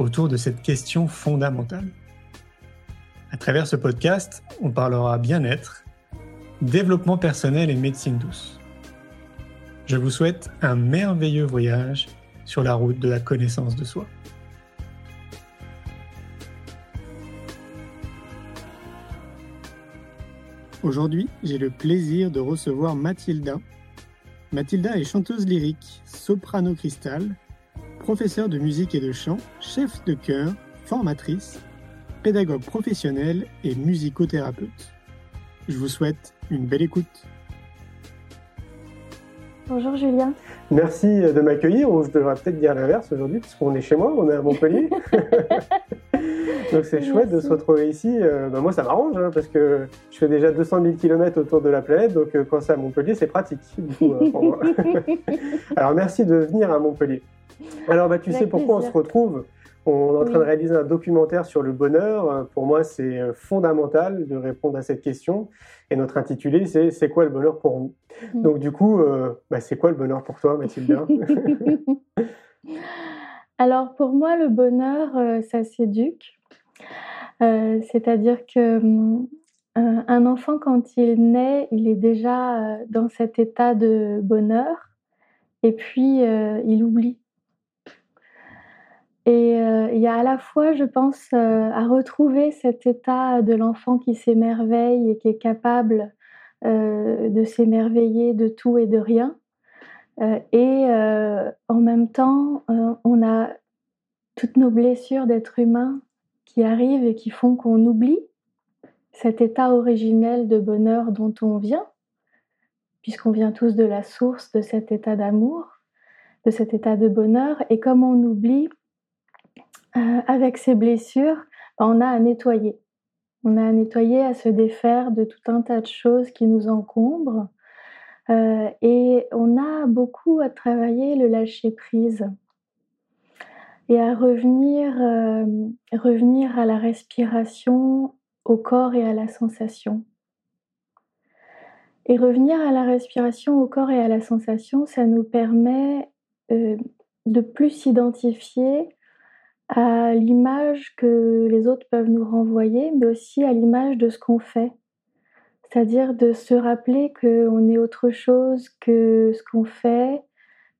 autour de cette question fondamentale. À travers ce podcast, on parlera bien-être, développement personnel et médecine douce. Je vous souhaite un merveilleux voyage sur la route de la connaissance de soi. Aujourd'hui, j'ai le plaisir de recevoir Mathilda. Mathilda est chanteuse lyrique, soprano cristal, professeure de musique et de chant, chef de chœur, formatrice, pédagogue professionnelle et musicothérapeute. Je vous souhaite une belle écoute. Bonjour Julien. Merci de m'accueillir, je devrais peut-être dire l'inverse aujourd'hui, parce qu'on est chez moi, on est à Montpellier. Donc c'est chouette de se retrouver ici. Euh, ben, moi ça m'arrange, hein, parce que je fais déjà 200 000 km autour de la planète, donc euh, quand c'est à Montpellier, c'est pratique, euh, Alors merci de venir à Montpellier. Alors bah, tu sais pourquoi on se retrouve on est en train de réaliser un documentaire sur le bonheur. Pour moi, c'est euh, fondamental de répondre à cette question. Et notre intitulé, c'est C'est quoi le bonheur pour vous? Mm. Donc, du coup, euh, bah, c'est quoi le bonheur pour toi, Mathilde Alors, pour moi, le bonheur, euh, ça s'éduque. C'est-à-dire que un enfant, quand il naît, il est déjà dans cet état de bonheur. Et puis, il oublie et euh, il y a à la fois, je pense, euh, à retrouver cet état de l'enfant qui s'émerveille et qui est capable euh, de s'émerveiller de tout et de rien. et en même temps, on a toutes nos blessures d'être humain qui arrivent et qui font qu'on oublie cet état originel de bonheur dont on vient, puisqu'on vient tous de la source de cet état d'amour, de cet état de bonheur. Et comme on oublie, euh, avec ces blessures, on a à nettoyer. On a à nettoyer, à se défaire de tout un tas de choses qui nous encombrent. Euh, et on a beaucoup à travailler le lâcher prise et à revenir, euh, revenir à la respiration, au corps et à la sensation. Et revenir à la respiration, au corps et à la sensation, ça nous permet de plus s'identifier à l'image que les autres peuvent nous renvoyer, mais aussi à l'image de ce qu'on fait. C'est-à-dire de se rappeler qu'on est autre chose que ce qu'on fait,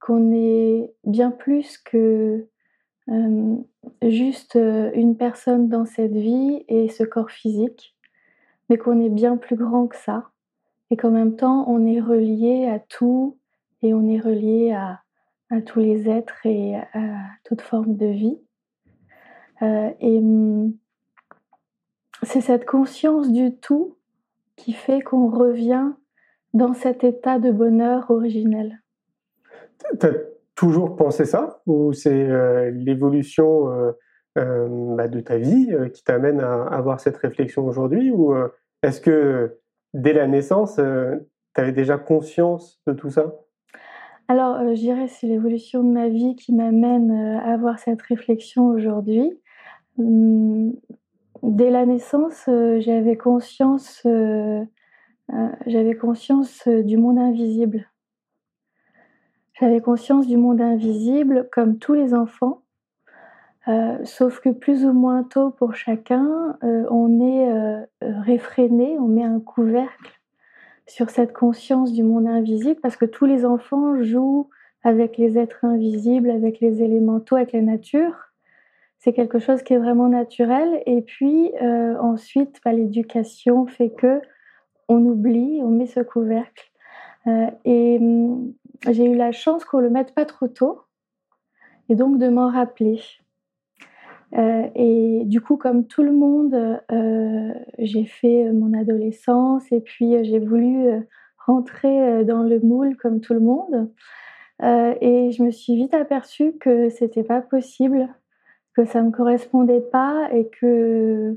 qu'on est bien plus que euh, juste une personne dans cette vie et ce corps physique, mais qu'on est bien plus grand que ça, et qu'en même temps on est relié à tout et on est relié à tous les êtres et à toute forme de vie. Euh, et hum, c'est cette conscience du tout qui fait qu'on revient dans cet état de bonheur originel. Tu as toujours pensé ça Ou c'est euh, l'évolution euh, bah, de ta vie qui t'amène à avoir cette réflexion aujourd'hui Ou est-ce que dès la naissance, tu avais déjà conscience de tout ça? Alors, je dirais c'est l'évolution de ma vie qui m'amène à avoir cette réflexion aujourd'hui. Hum, dès la naissance, euh, j'avais conscience, euh, euh, j'avais conscience du monde invisible. J'avais conscience du monde invisible comme tous les enfants, sauf que plus ou moins tôt pour chacun, on est réfréné, on met un couvercle sur cette conscience du monde invisible parce que tous les enfants jouent avec les êtres invisibles, avec les élémentaux, avec la nature c'est quelque chose qui est vraiment naturel. Et puis euh, ensuite, bah, l'éducation fait que on oublie, on met ce couvercle. Euh, et hum, j'ai eu la chance qu'on le mette pas trop tôt, et donc de m'en rappeler. Euh, et du coup, comme tout le monde, j'ai fait mon adolescence et puis j'ai voulu rentrer dans le moule comme tout le monde. et je me suis vite aperçue que c'était pas possible que ça me correspondait pas et que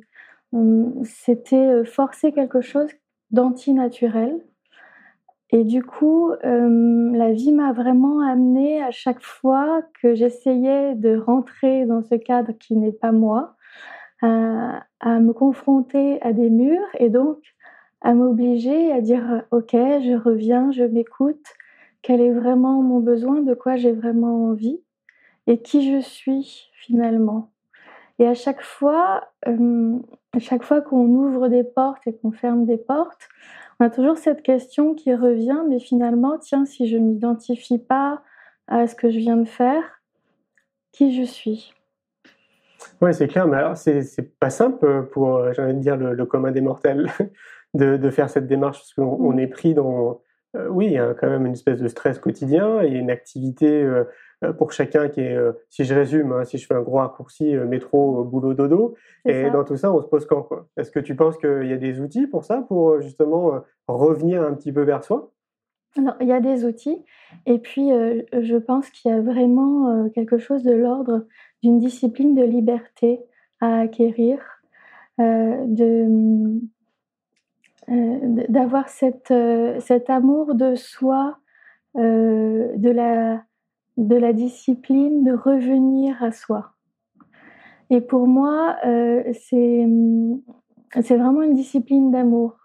hum, c'était forcer quelque chose d'antinaturel. Et du coup, la vie m'a vraiment amenée à chaque fois que j'essayais de rentrer dans ce cadre qui n'est pas moi, à, me confronter à des murs et donc à m'obliger à dire ok, je reviens, je m'écoute, quel est vraiment mon besoin, de quoi j'ai vraiment envie? Et qui je suis finalement. Et à chaque fois, à chaque fois qu'on ouvre des portes et qu'on ferme des portes, on a toujours cette question qui revient, mais finalement, tiens, si je ne m'identifie pas à ce que je viens de faire, qui je suis? Oui, c'est clair, mais alors c'est pas simple pour, euh, j'ai envie de dire, le, commun des mortels de, de, faire cette démarche, parce qu'on on est pris dans, euh, oui, il y a quand même une espèce de stress quotidien et une activité euh, pour chacun qui est, si je résume, hein, si je fais un gros raccourci, métro, boulot, dodo, et dans tout ça, on se pose quand quoi? Est-ce que tu penses qu'il y a des outils pour ça, pour justement revenir un petit peu vers soi? Alors, il y a des outils, et puis je pense qu'il y a vraiment quelque chose de l'ordre d'une discipline de liberté à acquérir, euh, de, euh, d'avoir cette, euh, cet amour de soi, de, la, de la discipline, de revenir à soi. Et pour moi, c'est, c'est vraiment une discipline d'amour.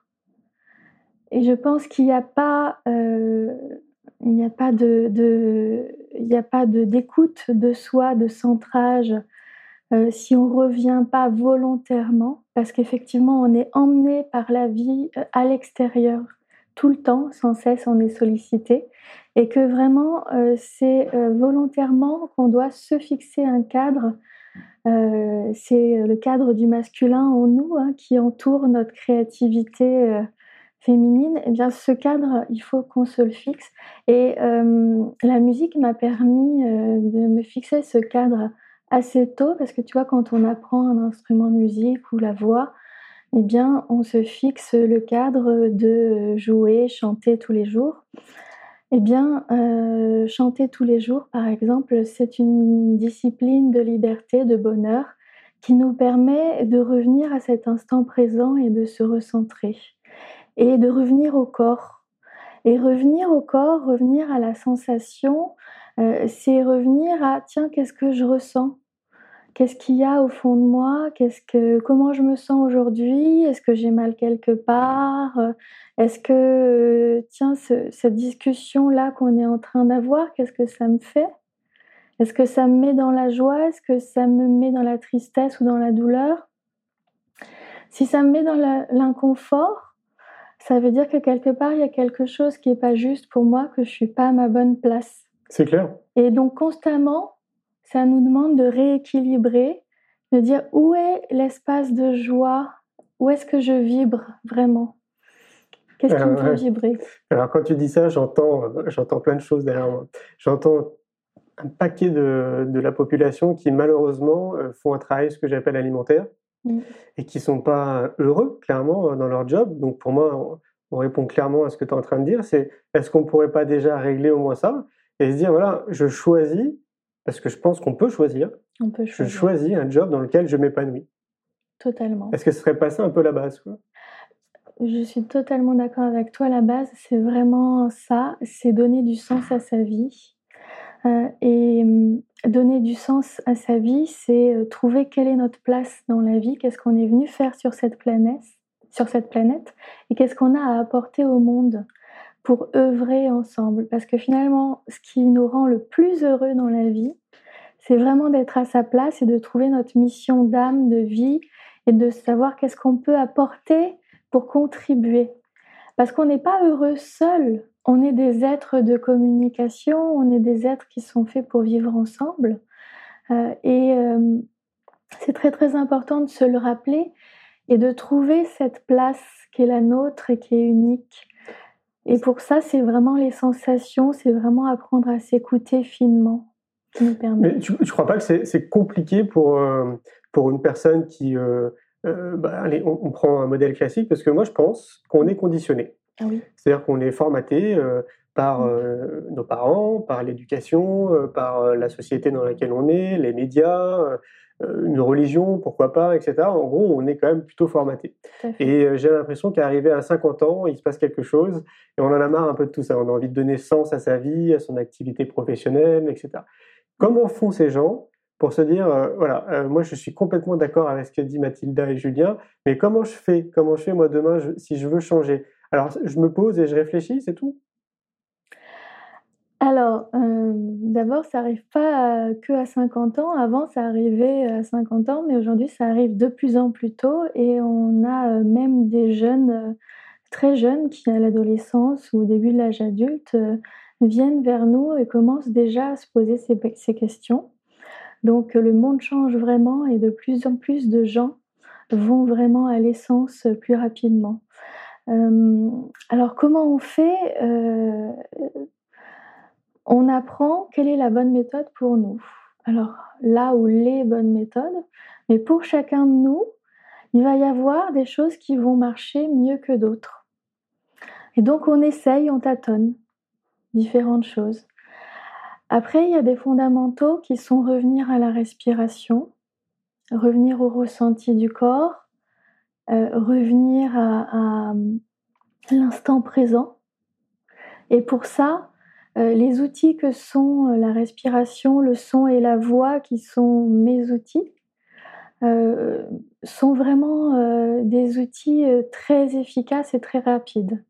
Et je pense qu'il n'y a pas, il n'y a pas de, il n'y a pas de d'écoute de soi, de centrage, euh, si on revient pas volontairement, parce qu'effectivement on est emmené par la vie euh, à l'extérieur tout le temps, sans cesse on est sollicité, et que vraiment euh, c'est volontairement qu'on doit se fixer un cadre. c'est le cadre du masculin en nous hein, qui entoure notre créativité féminine, eh bien ce cadre, il faut qu'on se le fixe. Et euh, la musique m'a permis euh, de me fixer ce cadre assez tôt, parce que tu vois, quand on apprend un instrument de musique ou la voix, eh bien, on se fixe le cadre de jouer, chanter tous les jours. Eh bien, euh, chanter tous les jours, par exemple, c'est une discipline de liberté, de bonheur, qui nous permet de revenir à cet instant présent et de se recentrer et de revenir au corps. Et revenir au corps, revenir à la sensation, euh, c'est revenir à tiens, qu'est-ce que je ressens? Qu'est-ce qu'il y a au fond de moi? Qu'est-ce que, Comment je me sens aujourd'hui? Est-ce que j'ai mal quelque part? Est-ce que, tiens, cette discussion-là qu'on est en train d'avoir, qu'est-ce que ça me fait? Est-ce que ça me met dans la joie? Est-ce que ça me met dans la tristesse ou dans la douleur? Si ça me met dans l'inconfort, ça veut dire que quelque part, il y a quelque chose qui n'est pas juste pour moi, que je ne suis pas à ma bonne place. C'est clair. Et donc, constamment, ça nous demande de rééquilibrer, de dire où est l'espace de joie, où est-ce que je vibre vraiment? Qu'est-ce qui me fait vibrer? Alors, quand tu dis ça, j'entends, j'entends plein de choses derrière moi. J'entends un paquet de, de, la population qui, malheureusement, euh, font un travail, ce que j'appelle alimentaire, Mm. et qui sont pas heureux, clairement, dans leur job. Donc pour moi, on, répond clairement à ce que tu es en train de dire, c'est est-ce qu'on pourrait pas déjà régler au moins ça? Et se dire, voilà, je choisis, parce que je pense qu'on peut choisir, on peut choisir. je choisis un job dans lequel je m'épanouis. Totalement. Est-ce que ce serait pas ça un peu la base quoi? Je suis totalement d'accord avec toi. La base, c'est vraiment ça, c'est donner du sens à sa vie. Euh, et hum, donner du sens à sa vie, c'est euh, trouver quelle est notre place dans la vie, qu'est-ce qu'on est venu faire sur cette planète, sur cette planète, et qu'est-ce qu'on a à apporter au monde pour œuvrer ensemble. Parce que finalement, ce qui nous rend le plus heureux dans la vie, c'est vraiment d'être à sa place et de trouver notre mission d'âme, de vie, et de savoir qu'est-ce qu'on peut apporter pour contribuer. Parce qu'on n'est pas heureux seul, on est des êtres de communication, on est des êtres qui sont faits pour vivre ensemble. Euh, et euh, c'est très très important de se le rappeler et de trouver cette place qui est la nôtre et qui est unique. Et pour ça, c'est vraiment les sensations, c'est vraiment apprendre à s'écouter finement qui nous permet. Mais tu ne crois pas que c'est compliqué pour, euh, pour une personne qui... Bah, allez, on, prend un modèle classique parce que moi je pense qu'on est conditionné. Ah C'est-à-dire qu'on est formaté euh, par euh, nos parents, par l'éducation, euh, par la société dans laquelle on est, les médias, une religion, pourquoi pas, etc. En gros, on est quand même plutôt formaté. Et j'ai l'impression qu'arrivé à 50 ans, il se passe quelque chose et on en a marre un peu de tout ça. On a envie de donner sens à sa vie, à son activité professionnelle, etc. Comment font ces gens pour se dire, voilà, moi je suis complètement d'accord avec ce que dit Mathilda et Julien, mais comment je fais? Comment je fais moi demain si je veux changer? Alors je me pose et je réfléchis, c'est tout alors, euh, d'abord, ça arrive pas que à 50 ans. Avant, ça arrivait à 50 ans, mais aujourd'hui, ça arrive de plus en plus tôt et on a euh, même des jeunes, euh, très jeunes, qui à l'adolescence ou au début de l'âge adulte, viennent vers nous et commencent déjà à se poser ces questions. Donc, le monde change vraiment et de plus en plus de gens vont vraiment à l'essence plus rapidement. alors, comment on fait on apprend quelle est la bonne méthode pour nous. Alors là où les bonnes méthodes, mais pour chacun de nous, il va y avoir des choses qui vont marcher mieux que d'autres. Et donc on essaye, on tâtonne différentes choses. Après, il y a des fondamentaux qui sont revenir à la respiration, revenir au ressenti du corps, euh, revenir à l'instant présent. Et pour ça, les outils que sont euh, la respiration, le son et la voix, qui sont mes outils, euh, sont vraiment des outils très efficaces et très rapides.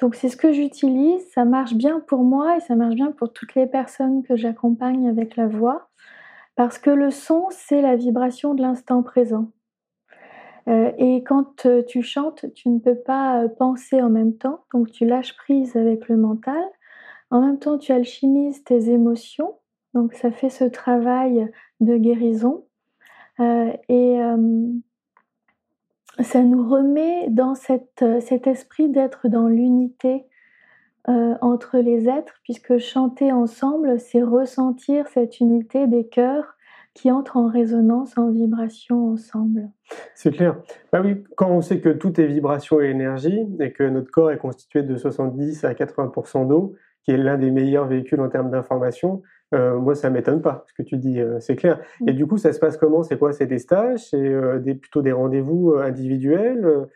Donc c'est ce que j'utilise, ça marche bien pour moi et ça marche bien pour toutes les personnes que j'accompagne avec la voix, parce que le son, c'est la vibration de l'instant présent. et quand tu chantes, tu ne peux pas penser en même temps, donc tu lâches prise avec le mental. En même temps, tu alchimises tes émotions, donc ça fait ce travail de guérison. Euh, et euh, ça nous remet dans euh, cet esprit d'être dans l'unité entre les êtres, puisque chanter ensemble, c'est ressentir cette unité des cœurs qui entrent en résonance, en vibration ensemble. C'est clair. Bah oui, quand on sait que tout est vibration et énergie, et que notre corps est constitué de 70 à 80% d'eau, qui est l'un des meilleurs véhicules en termes d'information, euh, moi, ça m'étonne pas, ce que tu dis, euh, c'est clair. Et mm. du coup, ça se passe comment? C'est quoi? C'est des stages? C'est euh, des, plutôt des rendez-vous individuels?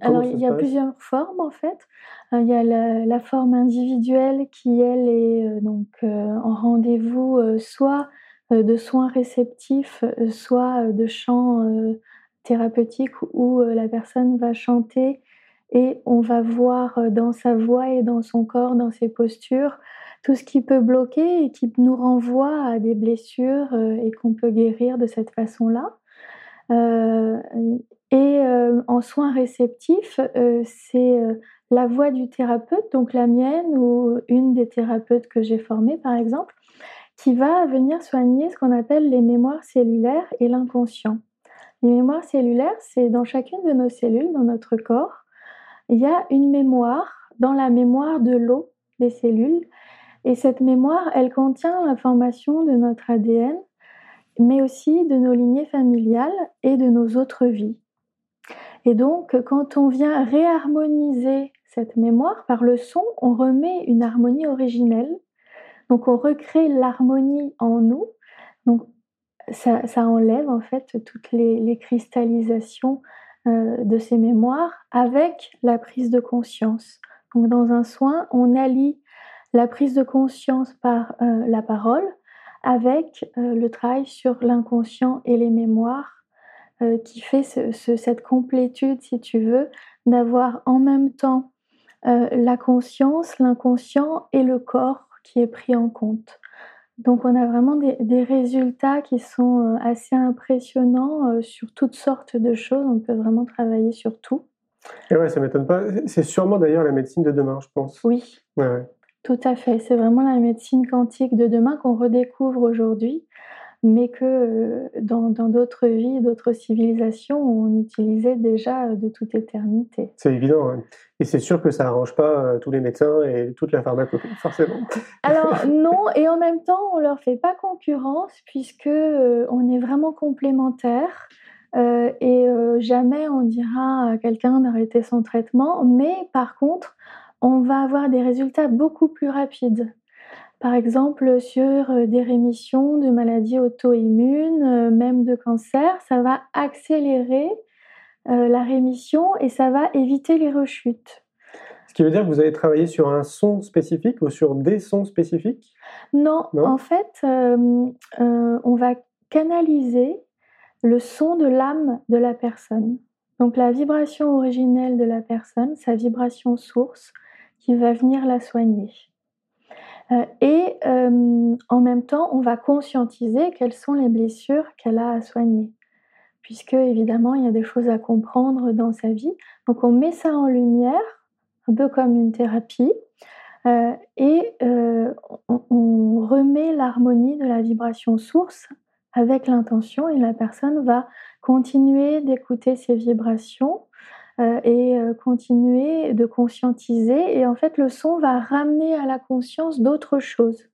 Alors, il y a plusieurs formes, en fait. Il y a la, forme individuelle qui, elle, est donc en rendez-vous soit de soins réceptifs, soit de chants thérapeutiques où la personne va chanter et on va voir euh, dans sa voix et dans son corps, dans ses postures, tout ce qui peut bloquer et qui nous renvoie à des blessures euh, et qu'on peut guérir de cette façon-là. Euh, et en soins réceptifs, c'est la voix du thérapeute, donc la mienne ou une des thérapeutes que j'ai formées par exemple, qui va venir soigner ce qu'on appelle les mémoires cellulaires et l'inconscient. Les mémoires cellulaires, c'est dans chacune de nos cellules, dans notre corps, il y a une mémoire dans la mémoire de l'eau des cellules. Et cette mémoire, elle contient l'information de notre ADN, mais aussi de nos lignées familiales et de nos autres vies. Et donc, quand on vient réharmoniser cette mémoire par le son, on remet une harmonie originelle. Donc, on recrée l'harmonie en nous. Donc, ça, enlève en fait toutes les cristallisations de ces mémoires avec la prise de conscience. Donc dans un soin, on allie la prise de conscience par euh, la parole avec euh, le travail sur l'inconscient et les mémoires qui fait cette complétude, si tu veux, d'avoir en même temps la conscience, l'inconscient et le corps qui est pris en compte. Donc on a vraiment des, résultats qui sont euh, assez impressionnants euh, sur toutes sortes de choses. On peut vraiment travailler sur tout. Et ouais, ça m'étonne pas. C'est sûrement d'ailleurs la médecine de demain, je pense. Oui. Tout à fait. C'est vraiment la médecine quantique de demain qu'on redécouvre aujourd'hui mais que euh, dans d'autres vies, d'autres civilisations, on utilisait déjà de toute éternité. C'est évident, hein. et c'est sûr que ça arrange pas euh, tous les médecins et toute la pharmacopée, forcément. Alors non, et en même temps, on leur fait pas concurrence puisque euh, on est vraiment complémentaires. et jamais on dira à quelqu'un d'arrêter son traitement, mais par contre, on va avoir des résultats beaucoup plus rapides par exemple sur euh, des rémissions de maladies auto-immunes, euh, même de cancer. Ça va accélérer euh, la rémission et ça va éviter les rechutes. Ce qui veut dire que vous avez travaillé sur un son spécifique ou sur des sons spécifiques? Non, Non? en fait, euh, euh, on va canaliser le son de l'âme de la personne. Donc la vibration originelle de la personne, sa vibration source, qui va venir la soigner. Euh, et euh, en même temps, on va conscientiser quelles sont les blessures qu'elle a à soigner. Puisque évidemment, il y a des choses à comprendre dans sa vie. Donc on met ça en lumière, un peu comme une thérapie. Euh, et on, on remet l'harmonie de la vibration source avec l'intention et la personne va continuer d'écouter ses vibrations et euh, continuer de conscientiser. Et en fait, le son va ramener à la conscience d'autres choses.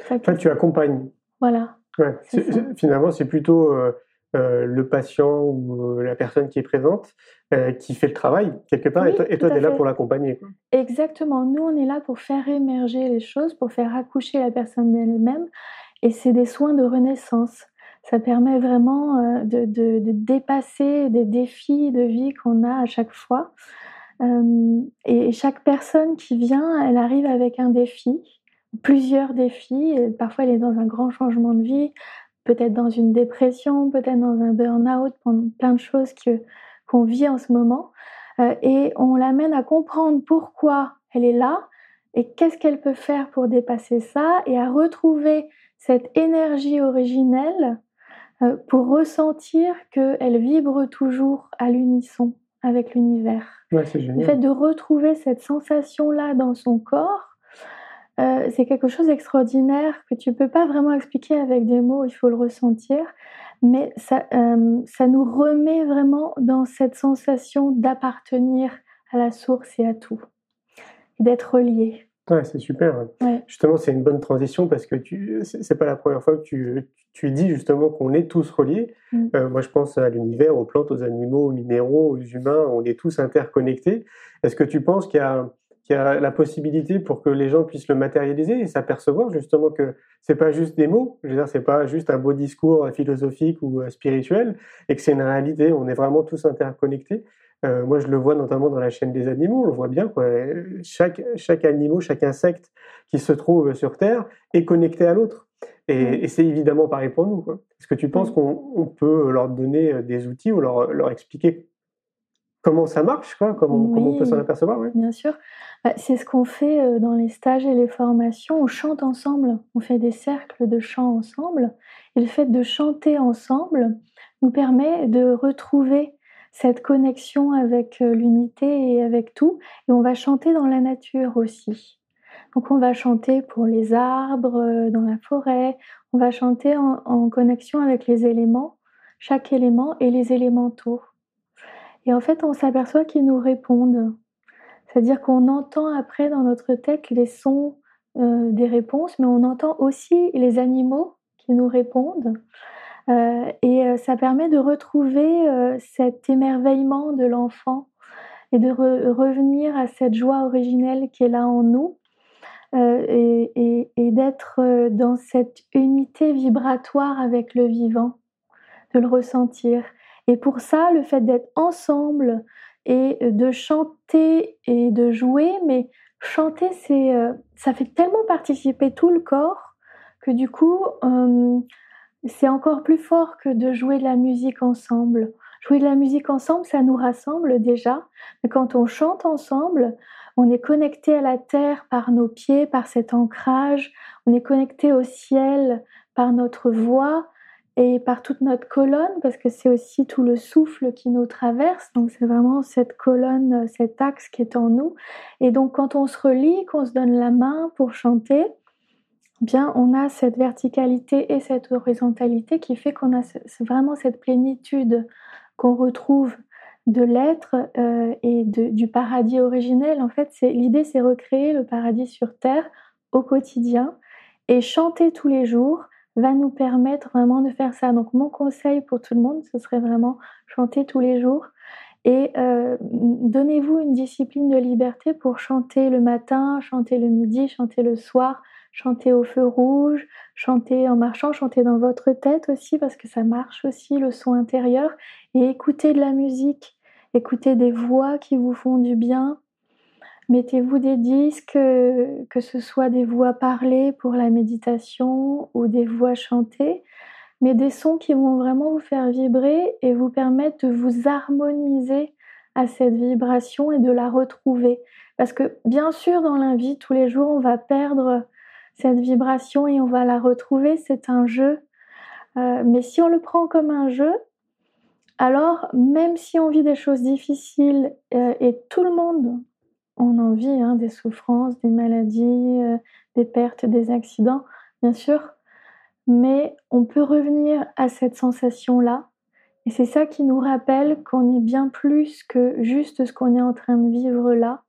Ça En fait, tu accompagnes. Voilà. Ouais. Finalement, c'est plutôt euh, euh, le patient ou euh, la personne qui est présente euh, qui fait le travail, quelque part, et Oui, toi, et tu es là pour l'accompagner. Exactement. Nous, on est là pour faire émerger les choses, pour faire accoucher la personne d'elle-même. Et c'est des soins de renaissance. Ça permet vraiment euh, de, dépasser des défis de vie qu'on a à chaque fois. Euh, et chaque personne qui vient, elle arrive avec un défi, plusieurs défis. Parfois, elle est dans un grand changement de vie, peut-être dans une dépression, peut-être dans un burn-out, plein de choses qu'on vit en ce moment. Euh, et on l'amène à comprendre pourquoi elle est là et qu'est-ce qu'elle peut faire pour dépasser ça et à retrouver cette énergie originelle pour ressentir qu'elle vibre toujours à l'unisson avec l'univers. Ouais, Le fait de retrouver cette sensation-là dans son corps, euh, c'est quelque chose d'extraordinaire que tu peux pas vraiment expliquer avec des mots, il faut le ressentir, mais ça, euh, ça nous remet vraiment dans cette sensation d'appartenir à la source et à tout, d'être relié. Ouais, c'est super. Ouais. Justement, c'est une bonne transition parce que tu, c'est pas la première fois que tu, tu dis justement qu'on est tous reliés. Mm. Euh, moi, je pense à l'univers, aux plantes, aux animaux, aux minéraux, aux humains. On est tous interconnectés. Est-ce que tu penses qu'il y a, qu'il y a la possibilité pour que les gens puissent le matérialiser et s'apercevoir justement que c'est pas juste des mots? Je veux dire, c'est pas juste un beau discours euh, philosophique ou euh, spirituel et que c'est une réalité. On est vraiment tous interconnectés. Euh, moi, je le vois notamment dans la chaîne des animaux, on le voit bien. Quoi. Chaque, chaque animal, chaque insecte qui se trouve sur Terre est connecté à l'autre. Et, Mm. et c'est évidemment pareil pour nous. Est-ce que tu penses Mm. qu'on on peut leur donner euh, des outils ou leur, leur expliquer comment ça marche, quoi, comment, comment on peut s'en apercevoir. Bien sûr, Bah, c'est ce qu'on fait euh, dans les stages et les formations. On chante ensemble, on fait des cercles de chant ensemble. Et le fait de chanter ensemble nous permet de retrouver cette connexion avec euh, l'unité et avec tout. Et on va chanter dans la nature aussi. Donc on va chanter pour les arbres, euh, dans la forêt. On va chanter en, connexion avec les éléments, chaque élément et les élémentaux. Et en fait, on s'aperçoit qu'ils nous répondent. C'est-à-dire qu'on entend après dans notre tête les sons euh, des réponses, mais on entend aussi les animaux qui nous répondent. Euh, et euh, ça permet de retrouver euh, cet émerveillement de l'enfant et de re- revenir à cette joie originelle qui est là en nous et, d'être dans cette unité vibratoire avec le vivant, de le ressentir. Et pour ça, le fait d'être ensemble et de chanter et de jouer, mais chanter, ça fait tellement participer tout le corps que du coup, c'est encore plus fort que de jouer de la musique ensemble. Jouer de la musique ensemble, ça nous rassemble déjà, mais quand on chante ensemble, on est connecté à la terre par nos pieds, par cet ancrage, on est connecté au ciel par notre voix et par toute notre colonne, parce que c'est aussi tout le souffle qui nous traverse, donc c'est vraiment cette colonne, cet axe qui est en nous. Et donc quand on se relie, qu'on se donne la main pour chanter, bien on a cette verticalité et cette horizontalité qui fait qu'on a vraiment cette plénitude qu'on retrouve de l'être euh, et du paradis originel. En fait, l'idée, c'est recréer le paradis sur terre au quotidien et chanter tous les jours va nous permettre vraiment de faire ça. Donc mon conseil pour tout le monde, ce serait vraiment chanter tous les jours Et donnez-vous une discipline de liberté pour chanter le matin, chanter le midi, chanter le soir, chanter au feu rouge, chanter en marchant, chanter dans votre tête aussi, parce que ça marche aussi, le son intérieur, et écouter de la musique, écouter des voix qui vous font du bien. Mettez-vous des disques, que ce soit des voix parlées pour la méditation ou des voix chantées, mais des sons qui vont vraiment vous faire vibrer et vous permettre de vous harmoniser à cette vibration et de la retrouver. Parce que bien sûr, dans la vie, tous les jours, on va perdre cette vibration et on va la retrouver. C'est un jeu. Euh, mais si on le prend comme un jeu, alors même si on vit des choses difficiles euh, et tout le monde, on en vit hein, des souffrances, des maladies, euh, des pertes, des accidents, bien sûr, mais on peut revenir à cette sensation-là. Et c'est ça qui nous rappelle qu'on est bien plus que juste ce qu'on est en train de vivre là.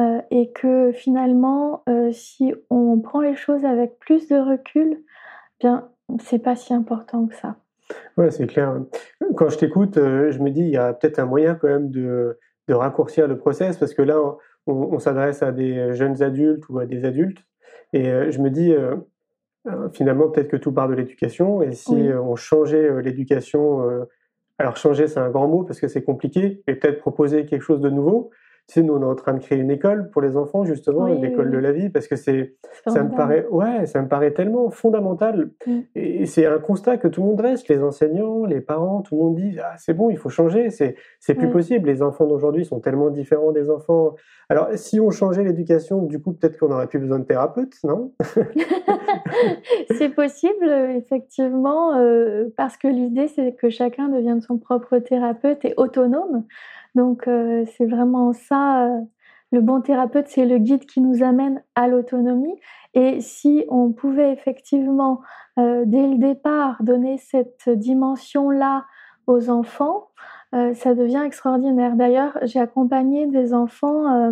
Euh, et que finalement, euh, si on prend les choses avec plus de recul, bien, c'est pas si important que ça. Ouais, c'est clair. Quand je t'écoute, euh, je me dis, il y a peut-être un moyen quand même de, de, raccourcir le process, parce que là, on, on s'adresse à des jeunes adultes ou à des adultes, et je me dis, finalement, peut-être que tout part de l'éducation, et si on changeait l'éducation, alors changer, c'est un grand mot parce que c'est compliqué, et peut-être proposer quelque chose de nouveau, tu sais, nous, on est en train de créer une école pour les enfants, justement, une école de la vie, parce que c'est, ça me paraît, ouais, ça me paraît tellement fondamental. Mm. Et c'est un constat que tout le monde dresse, les enseignants, les parents, tout le monde dit, ah, c'est bon, il faut changer, c'est, c'est plus possible. Les enfants d'aujourd'hui sont tellement différents des enfants. Alors, si on changeait l'éducation, du coup, peut-être qu'on n'aurait plus besoin de thérapeutes, non? c'est possible, effectivement, euh, parce que l'idée, c'est que chacun devienne son propre thérapeute et autonome. Donc euh, c'est vraiment ça. Euh, le bon thérapeute, c'est le guide qui nous amène à l'autonomie. Et si on pouvait effectivement, euh, dès le départ, donner cette dimension-là aux enfants, ça devient extraordinaire. D'ailleurs, j'ai accompagné des enfants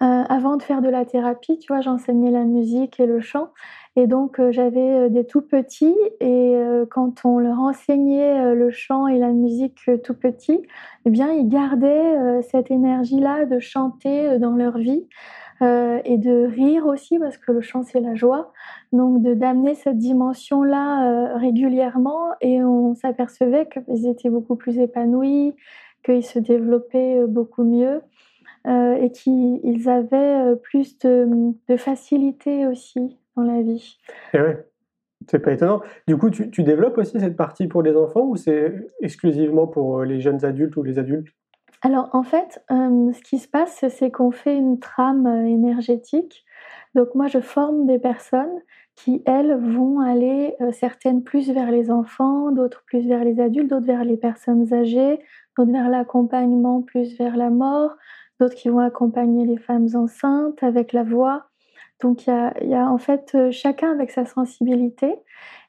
avant de faire de la thérapie. Tu vois, j'enseignais la musique et le chant. Et donc, euh, j'avais euh, des tout petits et euh, quand on leur enseignait le chant et la musique tout petits, eh bien, ils gardaient cette énergie-là de chanter dans leur vie. et de rire aussi parce que le chant c'est la joie donc de d'amener cette dimension là régulièrement et on s'apercevait qu'ils étaient beaucoup plus épanouis qu'ils se développaient beaucoup mieux et qu'ils avaient plus de, de facilité aussi dans la vie. Et ouais, c'est pas étonnant. Du coup, tu, tu, développes aussi cette partie pour les enfants ou c'est exclusivement pour euh, les jeunes adultes ou les adultes? Alors en fait, euh, ce qui se passe, c'est qu'on fait une trame euh, énergétique. Donc moi, je forme des personnes qui, elles, vont aller, certaines plus vers les enfants, d'autres plus vers les adultes, d'autres vers les personnes âgées, d'autres vers l'accompagnement, plus vers la mort, d'autres qui vont accompagner les femmes enceintes avec la voix. Donc il y a, en fait euh, chacun avec sa sensibilité.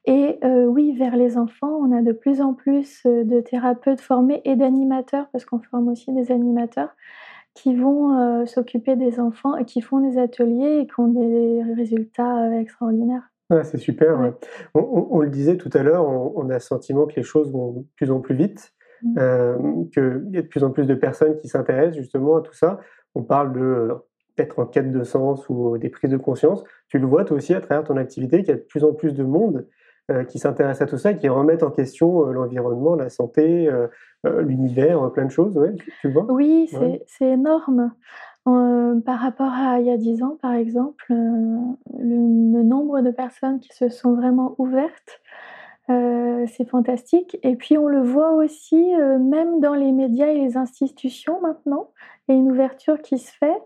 Et euh, oui, vers les enfants, on a de plus en plus euh, de thérapeutes formés et d'animateurs, parce qu'on forme aussi des animateurs, qui vont s'occuper des enfants et qui font des ateliers et qui ont des résultats extraordinaires. c'est super. On, le disait tout à l'heure, on, a le sentiment que les choses vont de plus en plus vite, mmh. qu'il y a de plus en plus de personnes qui s'intéressent justement à tout ça. On parle de peut-être en quête de sens ou des prises de conscience. Tu le vois toi aussi à travers ton activité qu'il y a de plus en plus de monde euh, qui s'intéresse à tout ça et qui remettent en question euh, l'environnement, la santé, euh, l'univers, plein de choses. Ouais, tu, vois? Oui, c'est énorme. par rapport à il y a dix ans, par exemple, le, nombre de personnes qui se sont vraiment ouvertes, c'est fantastique. Et puis on le voit aussi, même dans les médias et les institutions maintenant, il y a une ouverture qui se fait.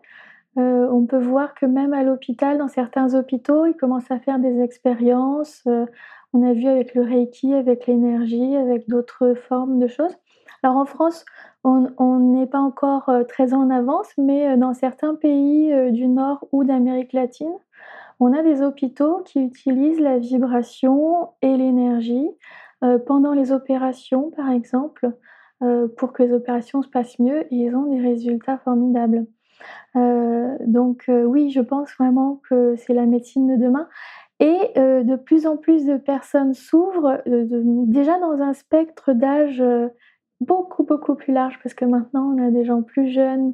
Euh, on peut voir que même à l'hôpital, dans certains hôpitaux, ils commencent à faire des expériences. Euh, on a vu avec le Reiki, avec l'énergie, avec d'autres formes de choses. Alors en France, on n'est pas encore euh, très en avance, mais dans certains pays du Nord ou d'Amérique latine, on a des hôpitaux qui utilisent la vibration et l'énergie pendant les opérations, par exemple, pour que les opérations se passent mieux et ils ont des résultats formidables. Euh, donc euh, oui, je pense vraiment que c'est la médecine de demain. Et euh, de plus en plus de personnes s'ouvrent, déjà dans un spectre d'âge beaucoup, beaucoup plus large parce que maintenant, on a des gens plus jeunes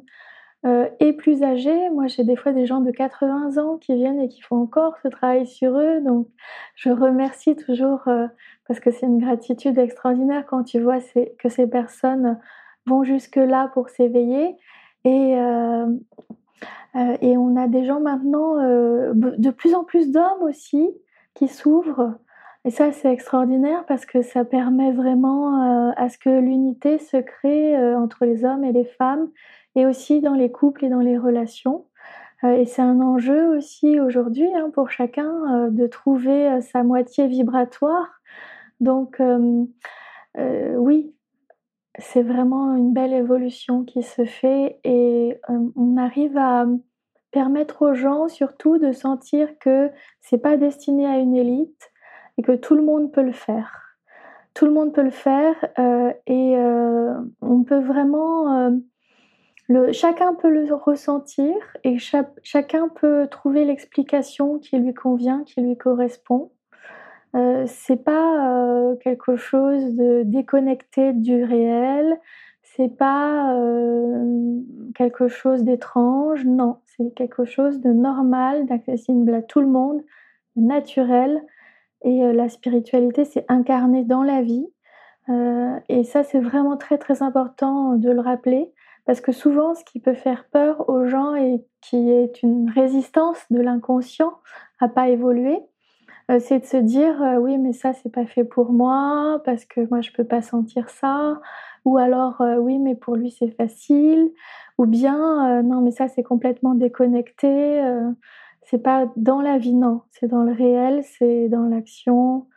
euh, et plus âgés. Moi, j'ai des fois des gens de 80 ans qui viennent et qui font encore ce travail sur eux. Donc, je remercie toujours euh, parce que c'est une gratitude extraordinaire quand tu vois que ces personnes vont jusque-là pour s'éveiller. Et, euh, et on a des gens maintenant, de plus en plus d'hommes aussi, qui s'ouvrent et ça, c'est extraordinaire parce que ça permet vraiment à ce que l'unité se crée entre les hommes et les femmes et aussi dans les couples et dans les relations. Euh, et c'est un enjeu aussi aujourd'hui hein, pour chacun de trouver sa moitié vibratoire. Donc oui, c'est vraiment une belle évolution qui se fait et on arrive à permettre aux gens surtout de sentir que c'est pas destiné à une élite, et que tout le monde peut le faire. Tout le monde peut le faire euh, et euh, on peut vraiment... Euh, chacun peut le ressentir et chacun peut trouver l'explication qui lui convient, qui lui correspond. c'est pas quelque chose de déconnecté du réel, c'est pas quelque chose d'étrange, non, c'est quelque chose de normal, d'accessible à tout le monde, naturel, et euh, la spiritualité, c'est incarné dans la vie. Euh, et ça, c'est vraiment très, très important de le rappeler. Parce que souvent, ce qui peut faire peur aux gens et qui est une résistance de l'inconscient à pas évoluer, euh, c'est de se dire oui, mais ça, c'est pas fait pour moi parce que moi, je peux pas sentir ça. Ou alors oui, mais pour lui, c'est facile. Ou bien non, mais ça, c'est complètement déconnecté c'est pas dans la vie, non, c'est dans le réel, c'est dans l'action.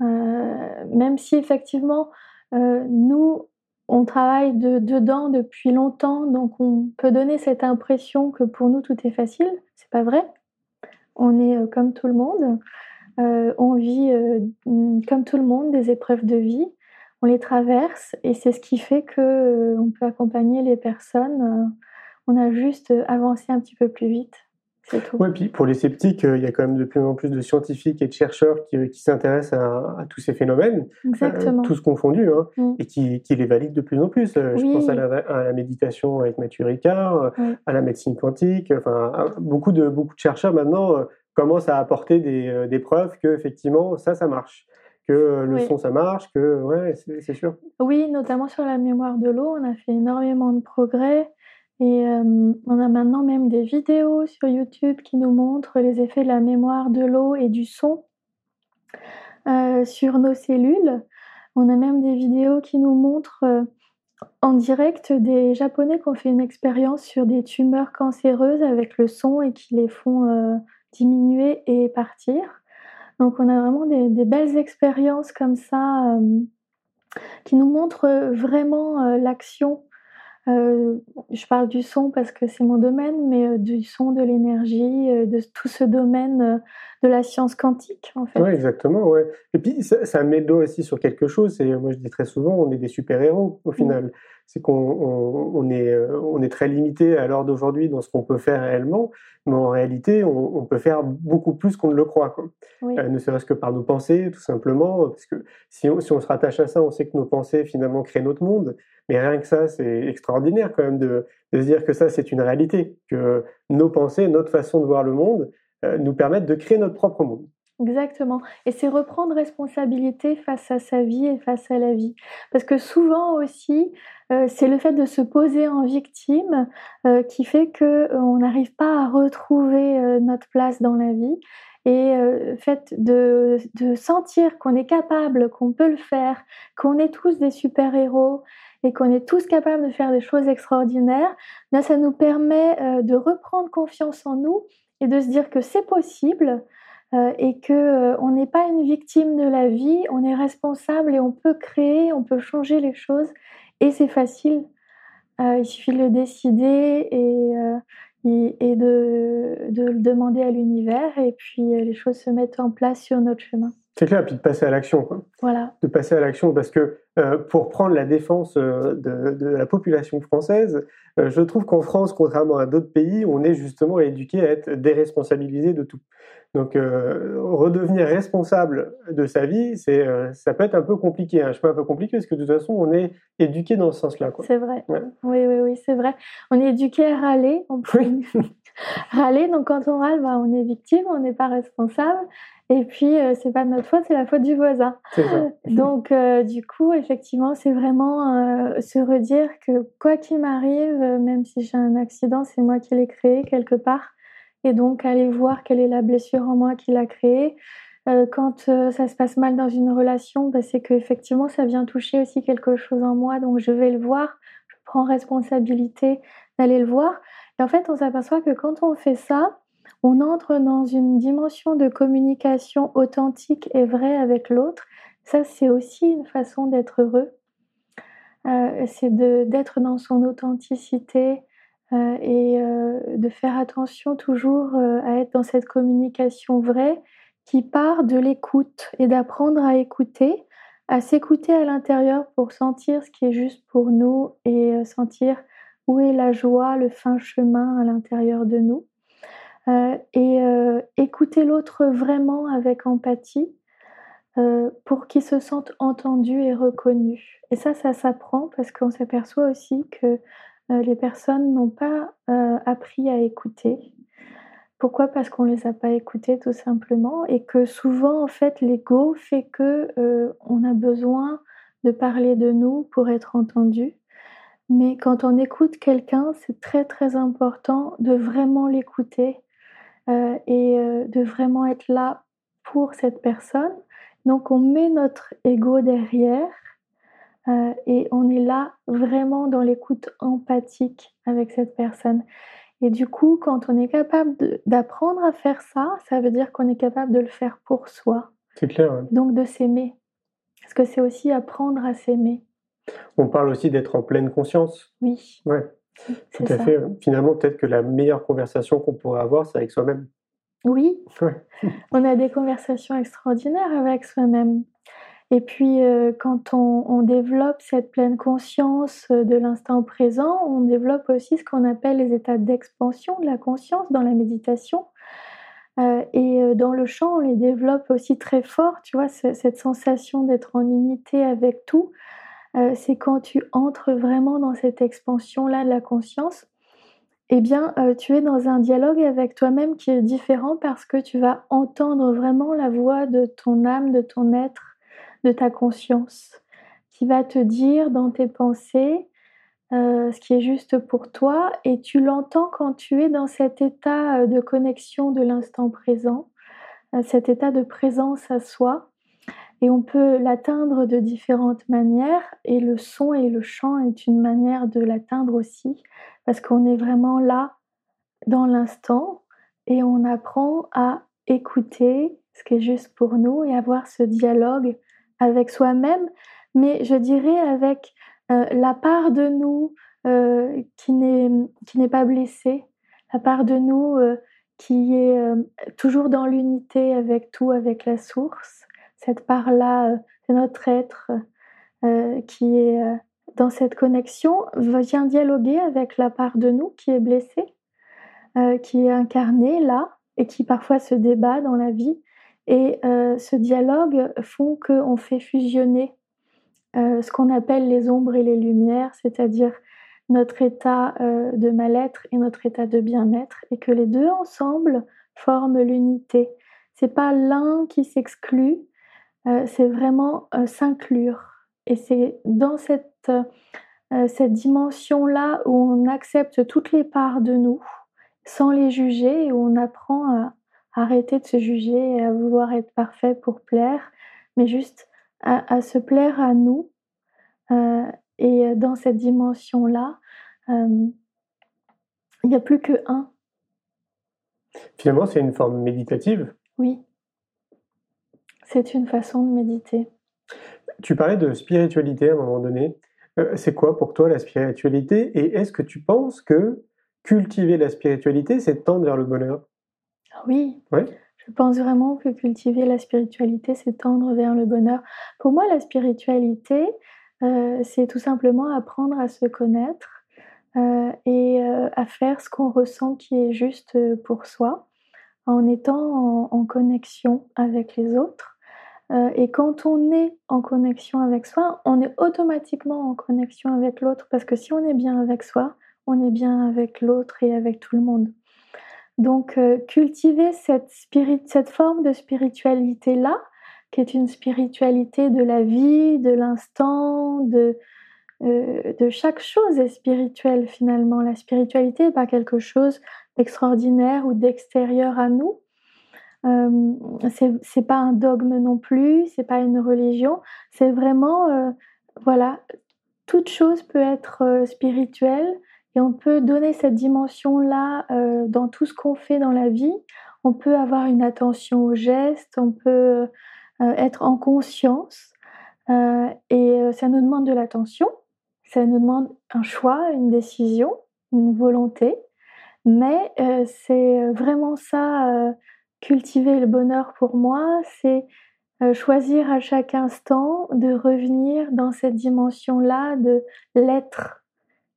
Euh, même si effectivement, euh, nous, on travaille dedans depuis longtemps, donc on peut donner cette impression que pour nous tout est facile. C'est pas vrai. On est euh, comme tout le monde. on vit comme tout le monde des épreuves de vie. On les traverse et c'est ce qui fait que on peut accompagner les personnes. on a juste avancé un petit peu plus vite. Oui, puis pour les sceptiques, euh, il y a quand même de plus en plus de scientifiques et de chercheurs qui, euh, s'intéressent à, tous ces phénomènes, euh, tous confondus, hein, mm. et qui, les valident de plus en plus. Je pense à la, méditation avec Mathieu Ricard, à la médecine quantique. Enfin, beaucoup de beaucoup de chercheurs maintenant commencent à apporter des, des preuves que effectivement ça, ça marche que le son ça marche, que ouais, c'est sûr. Oui, notamment sur la mémoire de l'eau, on a fait énormément de progrès. Et euh, on a maintenant même des vidéos sur YouTube qui nous montrent les effets de la mémoire de l'eau et du son euh, sur nos cellules. On a même des vidéos qui nous montrent euh, en direct des Japonais qui ont fait une expérience sur des tumeurs cancéreuses avec le son et qui les font diminuer et partir. Donc on a vraiment des, des belles expériences comme ça qui nous montrent vraiment l'action euh, je parle du son parce que c'est mon domaine, mais euh, du son, de l'énergie, euh, de tout ce domaine de la science quantique, en fait. Oui, exactement. Ouais. Et puis, ça, ça met le aussi sur quelque chose. Et moi, je dis très souvent, on est des super-héros, au final. C'est qu'on on, est, on est très limité à l'heure d'aujourd'hui dans ce qu'on peut faire réellement, mais en réalité, on, peut faire beaucoup plus qu'on ne le croit. Quoi. ne serait-ce que par nos pensées, tout simplement. Parce que si on, si on se rattache à ça, on sait que nos pensées, finalement, créent notre monde. Mais rien que ça, c'est extraordinaire quand même de, de, se dire que ça, c'est une réalité, que nos pensées, notre façon de voir le monde euh, nous permettent de créer notre propre monde. Exactement. Et c'est reprendre responsabilité face à sa vie et face à la vie. Parce que souvent aussi, euh, c'est le fait de se poser en victime euh, qui fait qu'on n'arrive pas à retrouver notre place dans la vie. Et le fait de, de sentir qu'on est capable, qu'on peut le faire, qu'on est tous des super-héros et qu'on est tous capables de faire des choses extraordinaires, là, ça nous permet euh, de reprendre confiance en nous et de se dire que c'est possible euh, et que euh, on n'est pas une victime de la vie, on est responsable et on peut créer, on peut changer les choses et c'est facile. il suffit de le décider et, de, le demander à l'univers et puis les choses se mettent en place sur notre chemin. C'est clair, puis de passer à l'action. Voilà. De passer à l'action, parce que euh, pour prendre la défense euh, de, de, la population française, euh, je trouve qu'en France, contrairement à d'autres pays, on est justement éduqué à être déresponsabilisé de tout. Donc, redevenir responsable de sa vie, c'est, ça peut être un peu compliqué. Hein. Je peux un peu compliqué parce que de toute façon, on est éduqué dans ce sens-là. C'est vrai. Oui, oui, oui, c'est vrai. On est éduqué à râler. On peut râler. Donc, quand on râle, bah, on est victime, on n'est pas responsable. Et puis, euh, c'est pas de notre faute, c'est la faute du voisin. Donc, euh, du coup, effectivement, c'est vraiment euh, se redire que quoi qu'il m'arrive, même si j'ai un accident, c'est moi qui l'ai créé quelque part. Et donc, aller voir quelle est la blessure en moi qui l'a créée. quand ça se passe mal dans une relation, bah, c'est qu'effectivement, ça vient toucher aussi quelque chose en moi. Donc, je vais le voir. Je prends responsabilité d'aller le voir. Et en fait, on s'aperçoit que quand on fait ça, on entre dans une dimension de communication authentique et vraie avec l'autre. Ça, c'est aussi une façon d'être heureux. Euh, c'est d'être dans son authenticité euh, et euh, de faire attention toujours à être dans cette communication vraie qui part de l'écoute et d'apprendre à écouter, à s'écouter à l'intérieur pour sentir ce qui est juste pour nous et sentir où est la joie, le fin chemin à l'intérieur de nous. Euh, et euh, écouter l'autre vraiment avec empathie euh, pour qu'il se sente entendu et reconnu. Et ça, ça s'apprend parce qu'on s'aperçoit aussi que les personnes n'ont pas appris à écouter. Pourquoi? Parce qu'on ne les a pas écoutés tout simplement et que souvent en fait l'ego fait que on a besoin de parler de nous pour être entendu. Mais quand on écoute quelqu'un, c'est très très important de vraiment l'écouter euh, et euh, de vraiment être là pour cette personne. Donc on met notre ego derrière euh, et on est là vraiment dans l'écoute empathique avec cette personne. Et du coup, quand on est capable d'apprendre à faire ça, ça veut dire qu'on est capable de le faire pour soi. C'est clair. Donc de s'aimer. Parce que c'est aussi apprendre à s'aimer. On parle aussi d'être en pleine conscience. Oui. Ouais. Tout à fait. Finalement, peut-être que la meilleure conversation qu'on pourrait avoir, c'est avec soi-même. Oui. on a des conversations extraordinaires avec soi-même. Et puis, euh, quand on, développe cette pleine conscience euh, de l'instant présent, on développe aussi ce qu'on appelle les états d'expansion de la conscience dans la méditation. Euh, et dans le chant, on les développe aussi très fort, tu vois, cette sensation d'être en unité avec tout. Euh, c'est quand tu entres vraiment dans cette expansion-là de la conscience, eh bien, euh, tu es dans un dialogue avec toi-même qui est différent parce que tu vas entendre vraiment la voix de ton âme, de ton être, de ta conscience, qui va te dire dans tes pensées euh, ce qui est juste pour toi, et tu l'entends quand tu es dans cet état de connexion de l'instant présent, cet état de présence à soi. Et on peut l'atteindre de différentes manières. Et le son et le chant est une manière de l'atteindre aussi parce qu'on est vraiment là dans l'instant et on apprend à écouter ce qui est juste pour nous et avoir ce dialogue avec soi-même, mais je dirais avec euh, la part de nous euh, qui n'est pas blessée, la part de nous euh, qui est toujours dans l'unité avec tout, avec la source, cette part-là euh, notre être euh, qui est euh, dans cette connexion vient dialoguer avec la part de nous qui est blessée, qui est incarnée là et qui parfois se débat dans la vie. Et ce dialogue font qu'on fait fusionner ce qu'on appelle les ombres et les lumières, c'est-à-dire notre état de mal-être et notre état de bien-être, et que les deux ensemble forment l'unité. C'est pas l'un qui s'exclut, c'est vraiment euh, s'inclure. Et c'est dans cette, euh, cette dimension-là où on accepte toutes les parts de nous sans les juger et où on apprend à arrêter de se juger et à vouloir être parfait pour plaire, mais juste à, se plaire à nous. et dans cette dimension-là, il n'y a plus que un. Finalement, c'est une forme méditative. Oui. C'est une façon de méditer. Tu parlais de spiritualité à un moment donné. Euh, c'est quoi pour toi la spiritualité Et est-ce que tu penses que cultiver la spiritualité, c'est tendre vers le bonheur? Oui. Ouais. Je pense vraiment que cultiver la spiritualité, c'est tendre vers le bonheur. Pour moi, la spiritualité, euh, c'est tout simplement apprendre à se connaître euh, et euh, à faire ce qu'on ressent qui est juste pour soi, en étant en, connexion avec les autres. Et quand on est en connexion avec soi, on est automatiquement en connexion avec l'autre, parce que si on est bien avec soi, on est bien avec l'autre et avec tout le monde. Donc, euh, cultiver cette, cette forme de spiritualité-là, qui est une spiritualité de la vie, de l'instant, de, euh, de chaque chose est spirituelle finalement. La spiritualité n'est pas quelque chose d'extraordinaire ou d'extérieur à nous. Euh, c'est pas un dogme non plus, c'est pas une religion. C'est vraiment, euh, voilà, toute chose peut être spirituelle et on peut donner cette dimension-là euh, dans tout ce qu'on fait dans la vie. On peut avoir une attention aux gestes, on peut euh, être en conscience. Euh, et ça nous demande de l'attention, ça nous demande un choix, une décision, une volonté. Mais c'est vraiment ça, cultiver le bonheur pour moi, c'est choisir à chaque instant de revenir dans cette dimension-là de l'être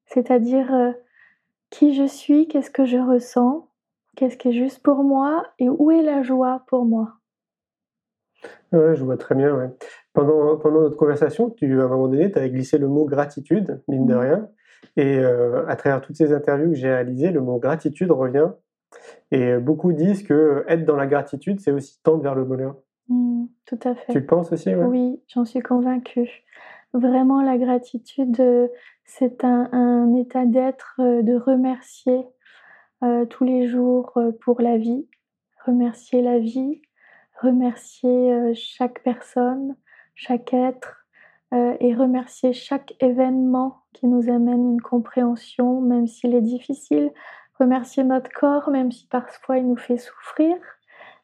c'est-à-dire euh, qui je suis, qu'est-ce que je ressens, qu'est-ce qui est juste pour moi et où est la joie pour moi. Oui, je vois très bien. Pendant, pendant notre conversation, tu, à un moment donné, tu avais glissé le mot gratitude, mine de mmh. rien. Et euh, à travers toutes ces interviews que j'ai réalisées, le mot gratitude revient. Et beaucoup disent que être dans la gratitude, c'est aussi tendre vers le bonheur. Mmh, tout à fait. Tu le penses aussi Oui, j'en suis convaincue. Vraiment, la gratitude, euh, c'est un, état d'être euh, de remercier euh, tous les jours pour la vie, remercier la vie, remercier chaque personne, chaque être et remercier chaque événement qui nous amène une compréhension, même s'il est difficile, remercier notre corps, même si parfois il nous fait souffrir,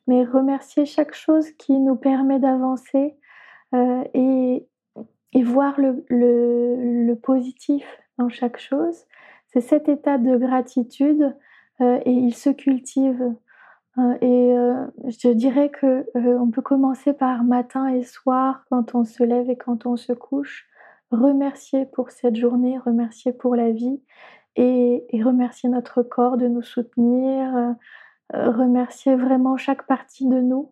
mais remercier chaque chose qui nous permet d'avancer et, et voir le, le, positif dans chaque chose. C'est cet état de gratitude euh, et il se cultive. Euh, et euh, je dirais que on peut commencer par matin et soir quand on se lève et quand on se couche, remercier pour cette journée, remercier pour la vie et, remercier notre corps de nous soutenir, remercier vraiment chaque partie de nous.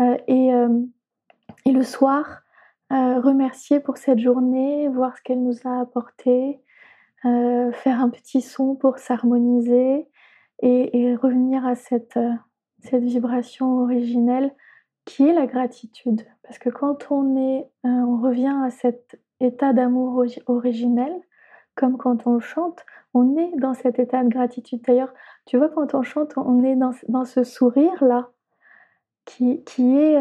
et, et le soir, remercier pour cette journée, voir ce qu'elle nous a apporté, euh, faire un petit son pour s'harmoniser et, revenir à cette, euh, cette vibration originelle qui est la gratitude. Parce que quand on, est, euh, on revient à cet état d'amour originel, comme quand on chante, on est dans cet état de gratitude. D'ailleurs, tu vois, quand on chante, on est dans, dans ce sourire-là, qui, qui est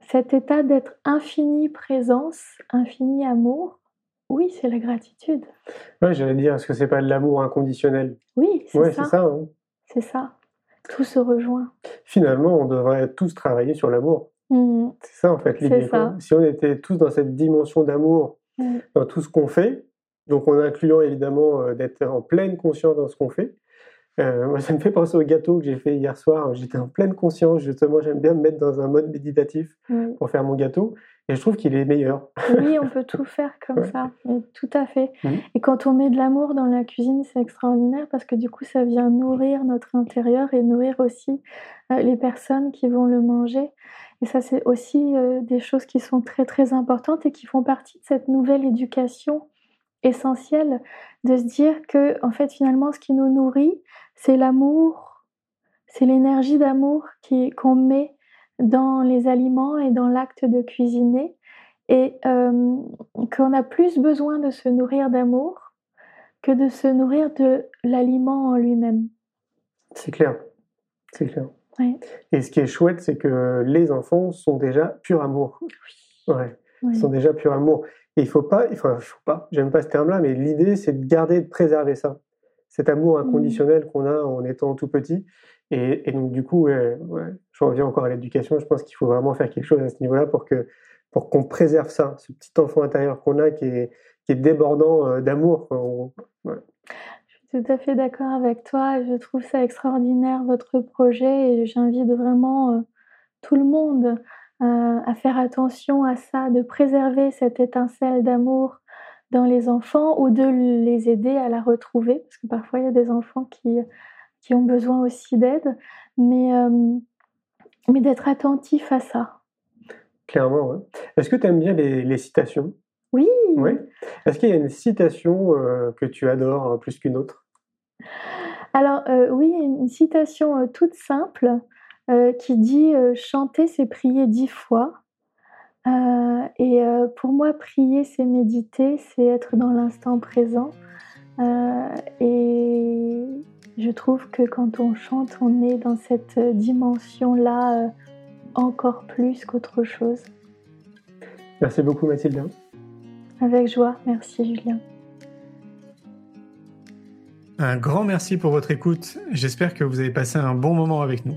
cet état d'être infini présence, infini amour, oui, c'est la gratitude. Oui, j'allais dire, est-ce que c'est pas de l'amour inconditionnel? Oui, c'est ça. C'est ça, hein. c'est ça. Tout se rejoint. Finalement, on devrait tous travailler sur l'amour. Mmh. C'est ça, en fait, l'idée. Si on était tous dans cette dimension d'amour, mmh. dans tout ce qu'on fait, donc en incluant évidemment euh, d'être en pleine conscience dans ce qu'on fait, euh, moi, ça me fait penser au gâteau que j'ai fait hier soir. J'étais en pleine conscience, justement, j'aime bien me mettre dans un mode méditatif pour faire mon gâteau. Et je trouve qu'il est meilleur. Oui, on peut tout faire comme ça, tout à fait. Et quand on met de l'amour dans la cuisine, c'est extraordinaire parce que du coup, ça vient nourrir notre intérieur et nourrir aussi euh, les personnes qui vont le manger. Et ça, c'est aussi euh, des choses qui sont très, très importantes et qui font partie de cette nouvelle éducation essentielle de se dire que, en fait, finalement, ce qui nous nourrit, c'est l'amour, c'est l'énergie d'amour qu'on met dans les aliments et dans l'acte de cuisiner, et euh, qu'on a plus besoin de se nourrir d'amour que de se nourrir de l'aliment en lui-même. C'est clair, c'est clair. Et ce qui est chouette, c'est que les enfants sont déjà pur amour. Oui. Ouais. Ils sont déjà pur amour. Et il faut pas, il faut, faut pas, j'aime pas ce terme-là, mais l'idée, c'est de garder, de préserver ça cet amour mmh. inconditionnel qu'on a en étant tout petit. Et, donc, du coup, ouais, je reviens encore à l'éducation. Je pense qu'il faut vraiment faire quelque chose à ce niveau-là pour que pour qu'on préserve ça, ce petit enfant intérieur qu'on a qui est, qui est débordant euh, d'amour. Je suis tout à fait d'accord avec toi. Je trouve ça extraordinaire, votre projet, et j'invite vraiment euh, tout le monde euh, à faire attention à ça, de préserver cette étincelle d'amour dans les enfants ou de les aider à la retrouver, parce que parfois il y a des enfants qui, qui ont besoin aussi d'aide, mais, euh, mais d'être attentif à ça. Clairement, ouais. Est-ce que tu aimes bien les, les citations? Oui. Oui. Est-ce qu'il y a une citation euh, que tu adores euh, plus qu'une autre? Alors oui, une citation toute simple qui dit chanter, c'est prier dix fois. Euh, et euh, pour moi, prier, c'est méditer, c'est être dans l'instant présent. Euh, et je trouve que quand on chante, on est dans cette dimension-là encore plus qu'autre chose. Merci beaucoup Mathilde. Avec joie, merci Julien. Un grand merci pour votre écoute. J'espère que vous avez passé un bon moment avec nous.